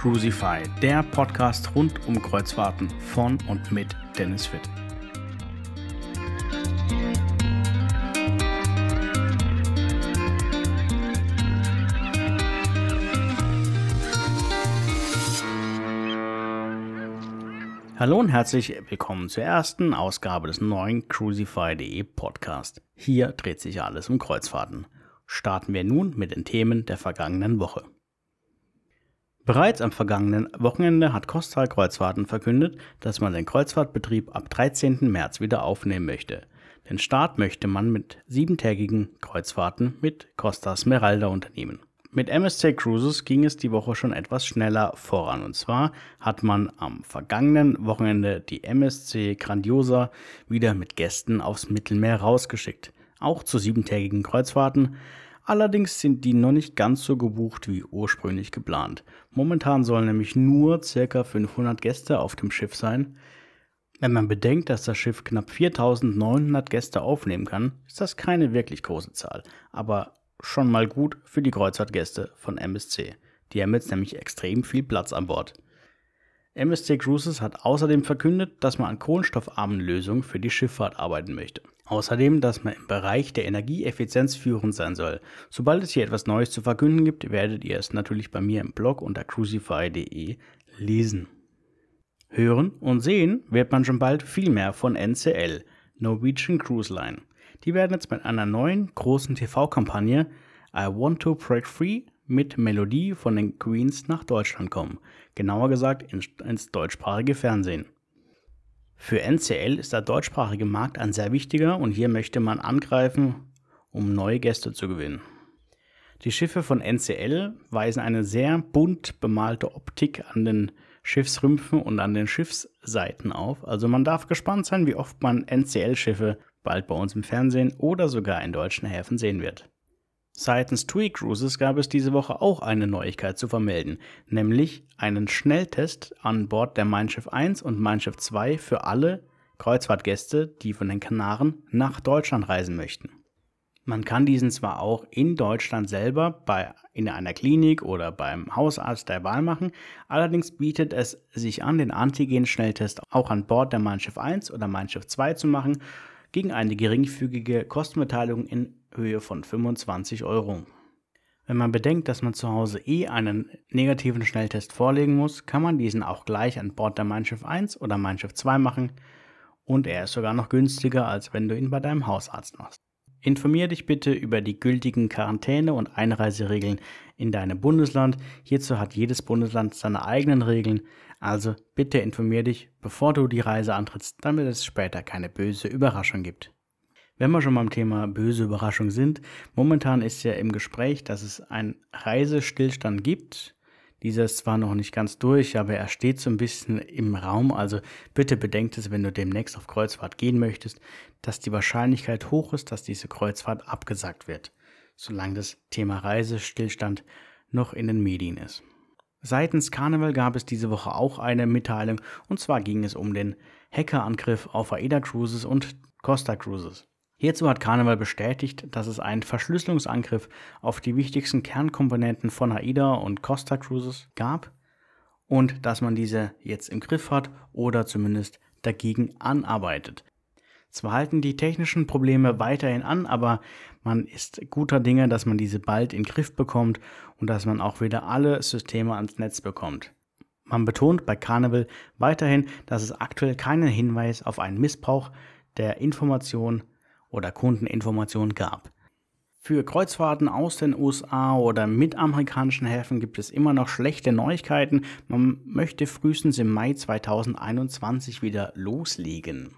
Crucify, der Podcast rund um Kreuzfahrten von und mit Dennis Witt. Hallo und herzlich willkommen zur ersten Ausgabe des neuen Crucify.de Podcast. Hier dreht sich alles um Kreuzfahrten. Starten wir nun mit den Themen der vergangenen Woche. Bereits am vergangenen Wochenende hat Kostal Kreuzfahrten verkündet, dass man den Kreuzfahrtbetrieb ab 13. März wieder aufnehmen möchte. Den Start möchte man mit siebentägigen Kreuzfahrten mit Costa Smeralda unternehmen. Mit MSC Cruises ging es die Woche schon etwas schneller voran. Und zwar hat man am vergangenen Wochenende die MSC Grandiosa wieder mit Gästen aufs Mittelmeer rausgeschickt. Auch zu siebentägigen Kreuzfahrten. Allerdings sind die noch nicht ganz so gebucht wie ursprünglich geplant. Momentan sollen nämlich nur ca. 500 Gäste auf dem Schiff sein. Wenn man bedenkt, dass das Schiff knapp 4900 Gäste aufnehmen kann, ist das keine wirklich große Zahl. Aber schon mal gut für die Kreuzfahrtgäste von MSC. Die haben jetzt nämlich extrem viel Platz an Bord. MSC Cruises hat außerdem verkündet, dass man an kohlenstoffarmen Lösungen für die Schifffahrt arbeiten möchte. Außerdem, dass man im Bereich der Energieeffizienz führend sein soll. Sobald es hier etwas Neues zu verkünden gibt, werdet ihr es natürlich bei mir im Blog unter crucify.de lesen. Hören und sehen wird man schon bald viel mehr von NCL, Norwegian Cruise Line. Die werden jetzt mit einer neuen großen TV-Kampagne I Want to Break Free mit Melodie von den Queens nach Deutschland kommen. Genauer gesagt ins, deutschsprachige Fernsehen. Für NCL ist der deutschsprachige Markt ein sehr wichtiger und hier möchte man angreifen, um neue Gäste zu gewinnen. Die Schiffe von NCL weisen eine sehr bunt bemalte Optik an den Schiffsrümpfen und an den Schiffsseiten auf. Also man darf gespannt sein, wie oft man NCL-Schiffe bald bei uns im Fernsehen oder sogar in deutschen Häfen sehen wird. Seitens TUI Cruises gab es diese Woche auch eine Neuigkeit zu vermelden, nämlich einen Schnelltest an Bord der Mein Schiff 1 und Mein Schiff 2 für alle Kreuzfahrtgäste, die von den Kanaren nach Deutschland reisen möchten. Man kann diesen zwar auch in Deutschland selber bei, in einer Klinik oder beim Hausarzt der Wahl machen, allerdings bietet es sich an, den Antigen-Schnelltest auch an Bord der Mein Schiff 1 oder Mein Schiff 2 zu machen gegen eine geringfügige Kostenbeteiligung in Höhe von 25 Euro. Wenn man bedenkt, dass man zu Hause eh einen negativen Schnelltest vorlegen muss, kann man diesen auch gleich an Bord der Mein Schiff 1 oder Mein Schiff 2 machen und er ist sogar noch günstiger, als wenn du ihn bei deinem Hausarzt machst. Informier dich bitte über die gültigen Quarantäne- und Einreiseregeln in deinem Bundesland. Hierzu hat jedes Bundesland seine eigenen Regeln. Also bitte informier dich, bevor du die Reise antrittst, damit es später keine böse Überraschung gibt. Wenn wir schon beim Thema böse Überraschung sind, momentan ist ja im Gespräch, dass es einen Reisestillstand gibt. Dieser ist zwar noch nicht ganz durch, aber er steht so ein bisschen im Raum. Also bitte bedenkt es, wenn du demnächst auf Kreuzfahrt gehen möchtest, dass die Wahrscheinlichkeit hoch ist, dass diese Kreuzfahrt abgesagt wird, solange das Thema Reisestillstand noch in den Medien ist. Seitens Carnival gab es diese Woche auch eine Mitteilung, und zwar ging es um den Hackerangriff auf AIDA Cruises und Costa Cruises. Hierzu hat Carnival bestätigt, dass es einen Verschlüsselungsangriff auf die wichtigsten Kernkomponenten von AIDA und Costa Cruises gab und dass man diese jetzt im Griff hat oder zumindest dagegen anarbeitet. Zwar halten die technischen Probleme weiterhin an, aber man ist guter Dinge, dass man diese bald in den Griff bekommt und dass man auch wieder alle Systeme ans Netz bekommt. Man betont bei Carnival weiterhin, dass es aktuell keinen Hinweis auf einen Missbrauch der Information oder Kundeninformationen gab. Für Kreuzfahrten aus den USA oder mit amerikanischen Häfen gibt es immer noch schlechte Neuigkeiten. Man möchte frühestens im Mai 2021 wieder loslegen.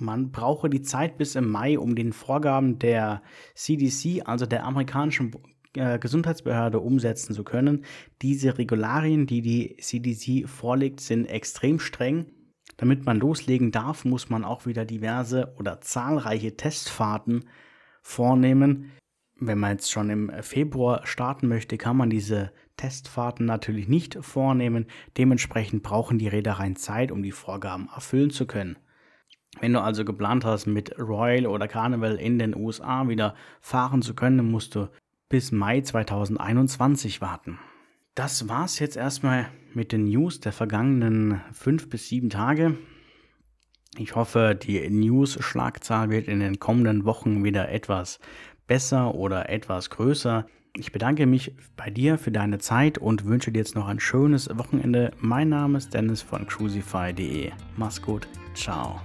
Man brauche die Zeit bis im Mai, um den Vorgaben der CDC, also der amerikanischen äh, Gesundheitsbehörde, umsetzen zu können. Diese Regularien, die die CDC vorlegt, sind extrem streng. Damit man loslegen darf, muss man auch wieder diverse oder zahlreiche Testfahrten vornehmen. Wenn man jetzt schon im Februar starten möchte, kann man diese Testfahrten natürlich nicht vornehmen. Dementsprechend brauchen die Reedereien Zeit, um die Vorgaben erfüllen zu können. Wenn du also geplant hast, mit Royal oder Carnival in den USA wieder fahren zu können, musst du bis Mai 2021 warten. das war's jetzt erstmal mit den News der vergangenen fünf bis sieben Tage. Ich hoffe, die News-Schlagzahl wird in den kommenden Wochen wieder etwas besser oder etwas größer. Ich bedanke mich bei dir für deine Zeit und wünsche dir jetzt noch ein schönes Wochenende. Mein Name ist Dennis von crucify.de. Mach's gut. Ciao.